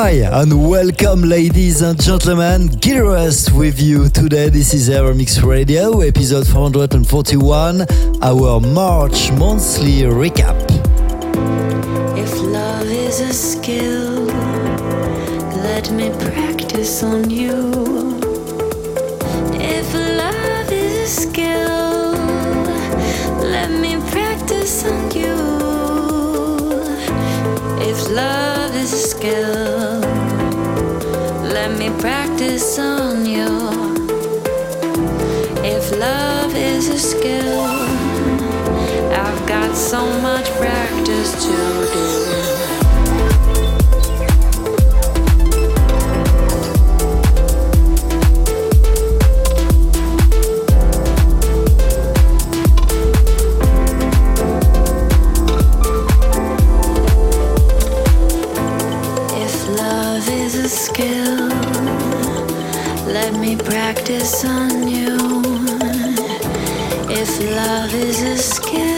Hi and welcome, ladies and gentlemen. Gil Everest with you today. This is Evermix Radio, episode 441, our March monthly recap. If love is a skill, let me practice on you. Practice on you. If love is a skill, I've got so much practice to do. Practice on you. If love is a skill,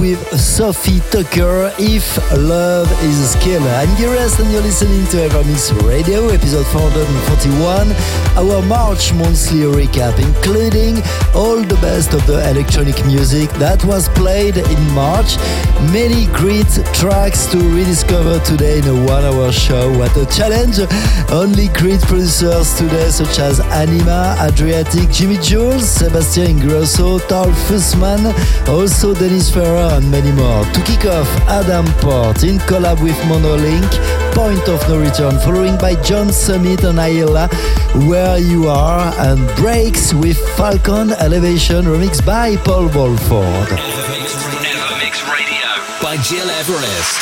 with Sofi Tukker. If love is a skill, I'm Gires and you're listening to Evermix Radio, episode 441, our March monthly recap, including all the best of the electronic music that was played in March. Many great tracks to rediscover today in a one-hour show. What a challenge! Only great producers today, such as Anyma, Adriatique, Jimi Jules, Sebastian Ingrosso, Tal Fussman, also Dennis Ferrer, and many more. To kick off, Adam Port in collab with Monolink, Point of No Return, following by John Summit and Hayla, Where You Are, and Breaks with Falcon Elevation, remixed by Paul Woolford. Evermix, Evermix Radio. By Gil Everest.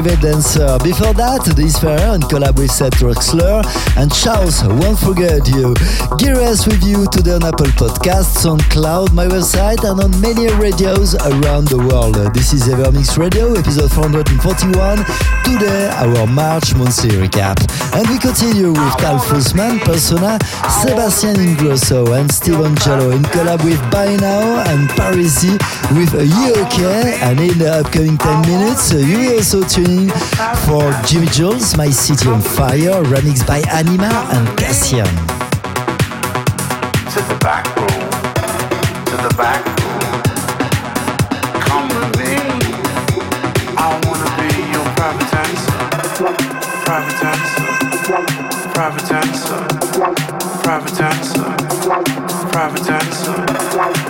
Dancer. Before that, This Fair in collab with Seth Troxler and Charles Won't Forget You. Gear Gearless with you today on Apple Podcasts, on Cloud, my website, and on many radios around the world. This is Evermix Radio, episode 441. Today, our March monthly recap. And we continue with Tal Fussman, Persona, Sebastian Ingrosso, and Steve Angello in collab with By Now and Parisi with a UK. And in the upcoming 10 minutes, you will also for Jimi Jules, My City on Fire, remixed by Anyma and Cassian. To the back room, to the back room. Come with me. I wanna be your private dancer, private dancer, private dancer, private dancer, private dancer, private dancer,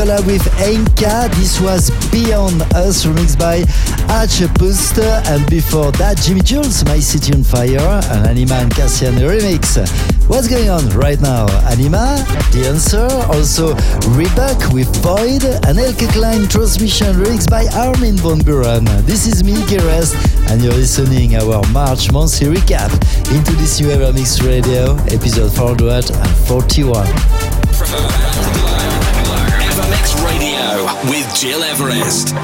Collab with Enka. This was Beyond Us remixed by Arch Puster. And before that, Jimi Jules, My City on Fire, an Anyma and Cassian remix. What's going on right now? Anyma, The Answer, also Rebūke with Void, and Elke Klein Transmission remixed by Armin van Buuren. This is me, Geras, and you're listening our March monthly recap into this new Evermix Radio, episode 441. Evermix Radio with Gil Everest.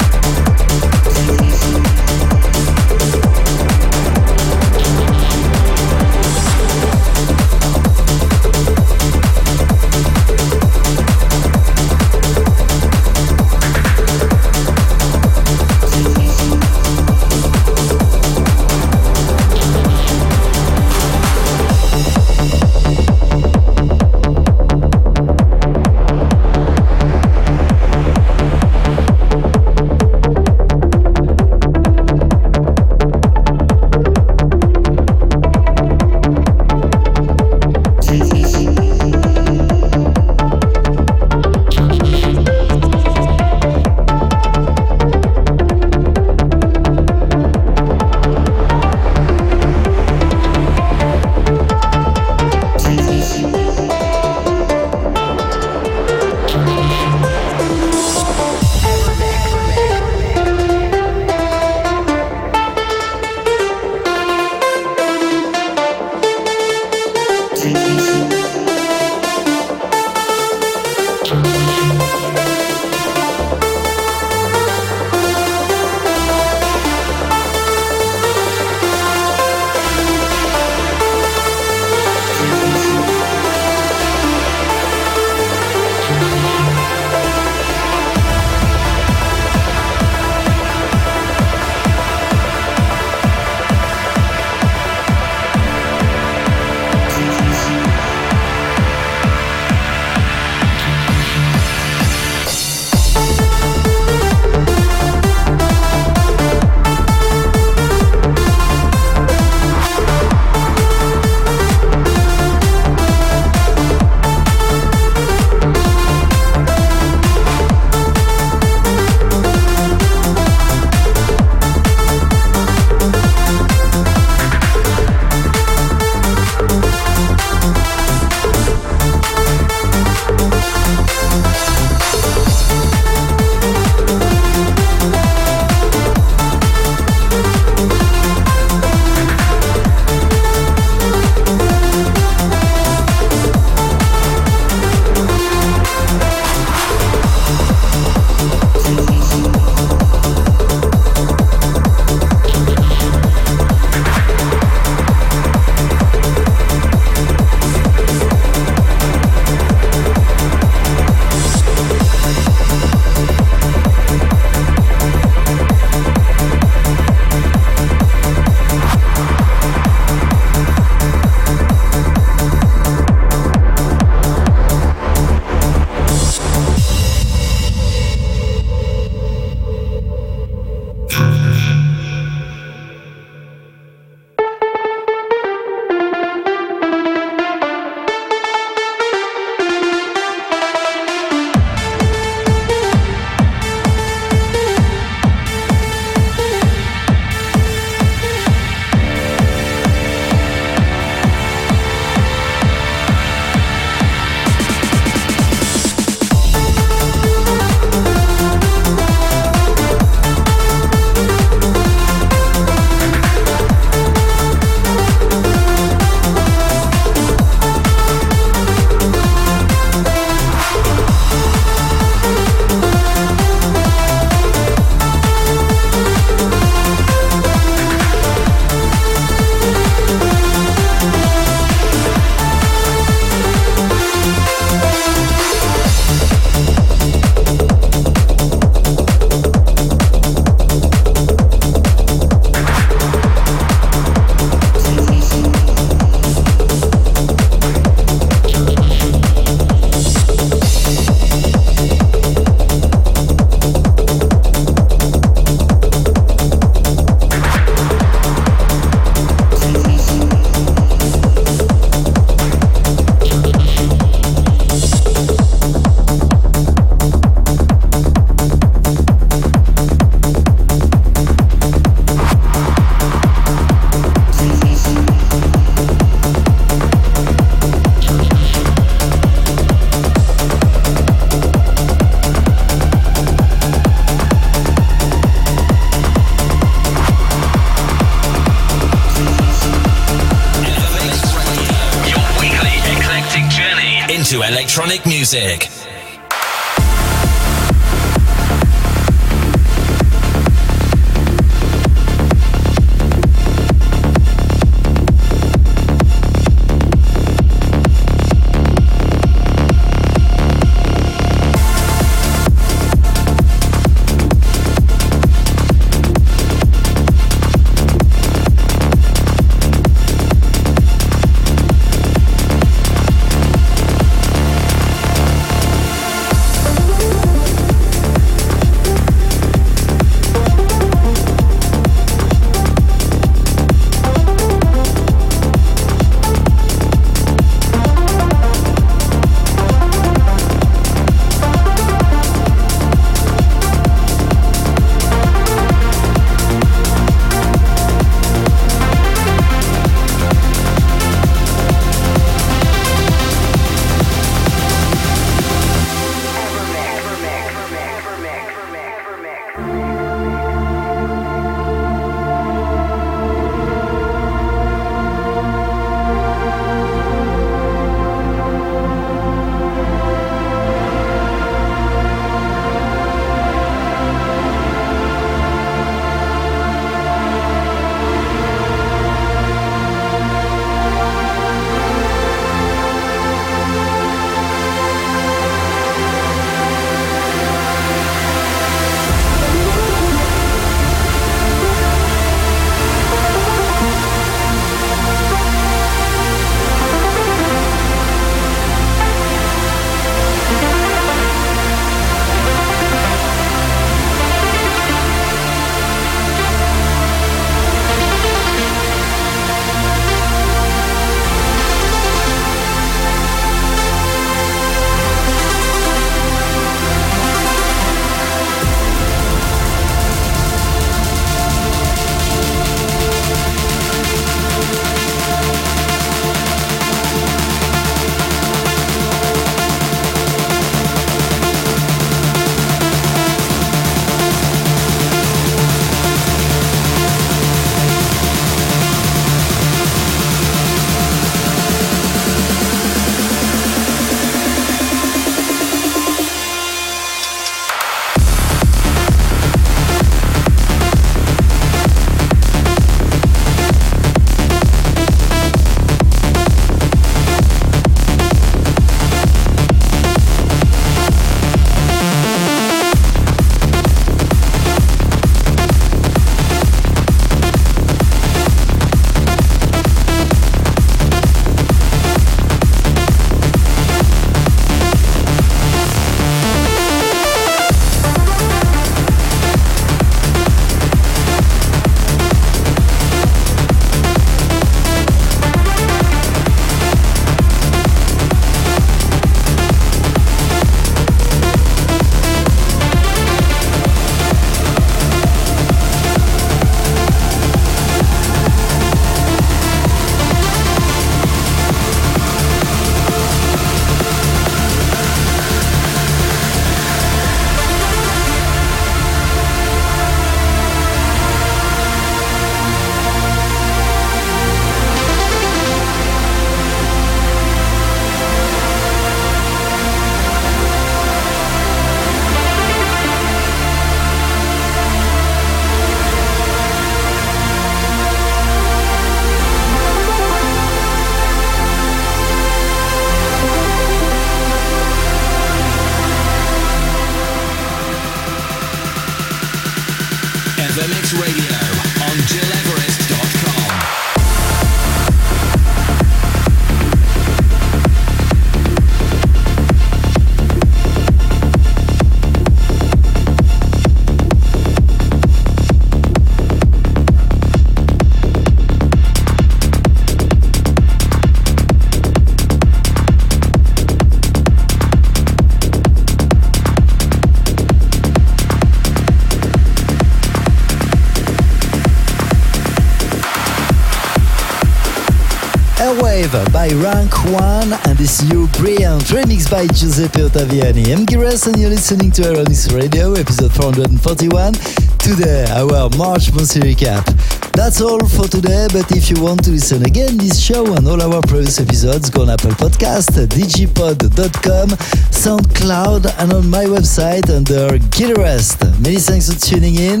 By Rank One and this new brilliant remix by Giuseppe Ottaviani. I'm Gires and you're listening to Evermix Radio, episode 441. Today, our March monthly recap. That's all for today, but if you want to listen again this show and all our previous episodes, go on Apple Podcast, digipod.com, SoundCloud, and on my website under Get Rest. Many thanks for tuning in.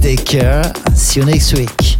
Take care. See you next week.